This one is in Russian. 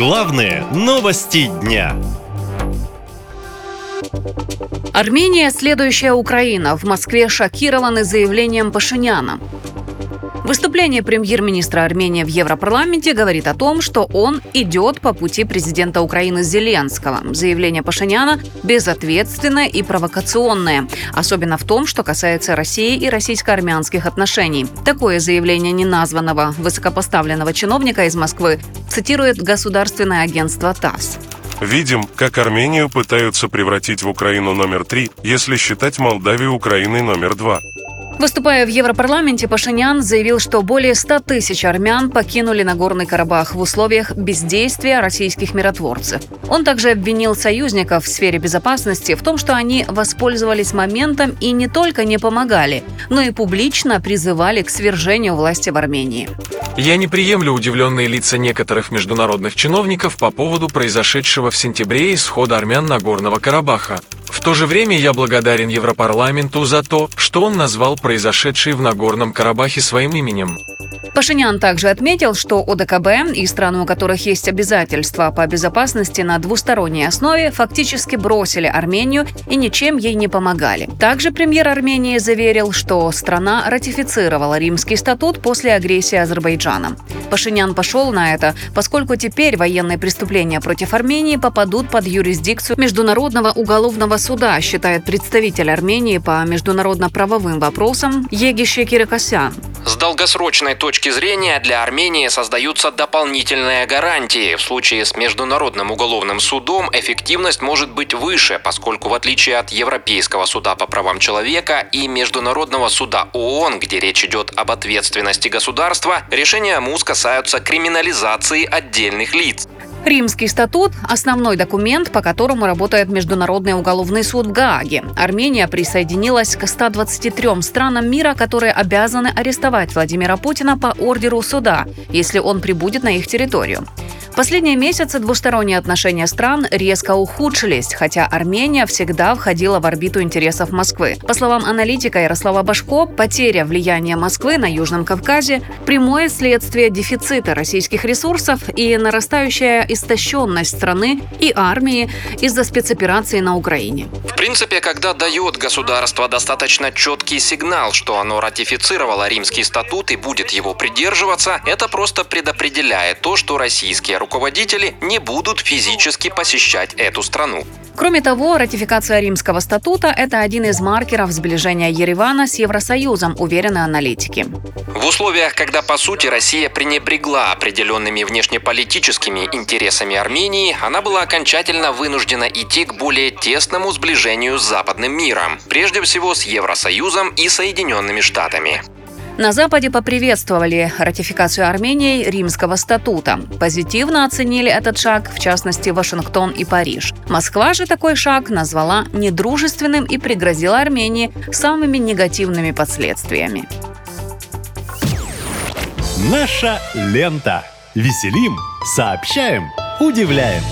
Главные новости дня. Армения – следующая Украина. В Москве шокированы заявлением Пашиняна. Выступление премьер-министра Армении в Европарламенте говорит о том, что он идет по пути президента Украины Зеленского. Заявление Пашиняна безответственное и провокационное, особенно в том, что касается России и российско-армянских отношений. Такое заявление неназванного высокопоставленного чиновника из Москвы цитирует государственное агентство ТАСС. Видим, как Армению пытаются превратить в Украину номер три, если считать Молдавию Украиной номер два. Выступая в Европарламенте, Пашинян заявил, что более 100 тысяч армян покинули Нагорный Карабах в условиях бездействия российских миротворцев. Он также обвинил союзников в сфере безопасности в том, что они воспользовались моментом и не только не помогали, но и публично призывали к свержению власти в Армении. Я не приемлю удивленные лица некоторых международных чиновников по поводу произошедшего в сентябре исхода армян Нагорного Карабаха. В то же время я благодарен Европарламенту за то, что он назвал произошедшее в Нагорном Карабахе своим именем. Пашинян также отметил, что ОДКБ и страны, у которых есть обязательства по безопасности на двусторонней основе, фактически бросили Армению и ничем ей не помогали. Также премьер Армении заверил, что страна ратифицировала Римский статут после агрессии Азербайджана. Пашинян пошел на это, поскольку теперь военные преступления против Армении попадут под юрисдикцию Международного уголовного суда, считает представитель Армении по международно-правовым вопросам Егище Кирикосян. С долгосрочной точки зрения для Армении создаются дополнительные гарантии. В случае с Международным уголовным судом эффективность может быть выше, поскольку в отличие от Европейского суда по правам человека и Международного суда ООН, где речь идет об ответственности государства, решения МУС касаются криминализации отдельных лиц. Римский статут – основной документ, по которому работает Международный уголовный суд в Гааге. Армения присоединилась к 123 странам мира, которые обязаны арестовать Владимира Путина по ордеру суда, если он прибудет на их территорию. Последние месяцы двусторонние отношения стран резко ухудшились, хотя Армения всегда входила в орбиту интересов Москвы. По словам аналитика Ярослава Башко, потеря влияния Москвы на Южном Кавказе – прямое следствие дефицита российских ресурсов и нарастающая истощенность страны и армии из-за спецоперации на Украине. В принципе, когда дает государство достаточно четкий сигнал, что оно ратифицировало Римский статут и будет его придерживаться, это просто предопределяет то, что российские руководители не будут физически посещать эту страну. Кроме того, ратификация Римского статута – это один из маркеров сближения Еревана с Евросоюзом, уверены аналитики. В условиях, когда, по сути, Россия пренебрегла определенными внешнеполитическими интересами Армении, она была окончательно вынуждена идти к более тесному сближению с западным миром, прежде всего с Евросоюзом и Соединенными Штатами. На Западе поприветствовали ратификацию Арменией Римского статута. Позитивно оценили этот шаг, в частности, Вашингтон и Париж. Москва же такой шаг назвала недружественным и пригрозила Армении самыми негативными последствиями. Наша лента. Веселим, сообщаем, удивляем.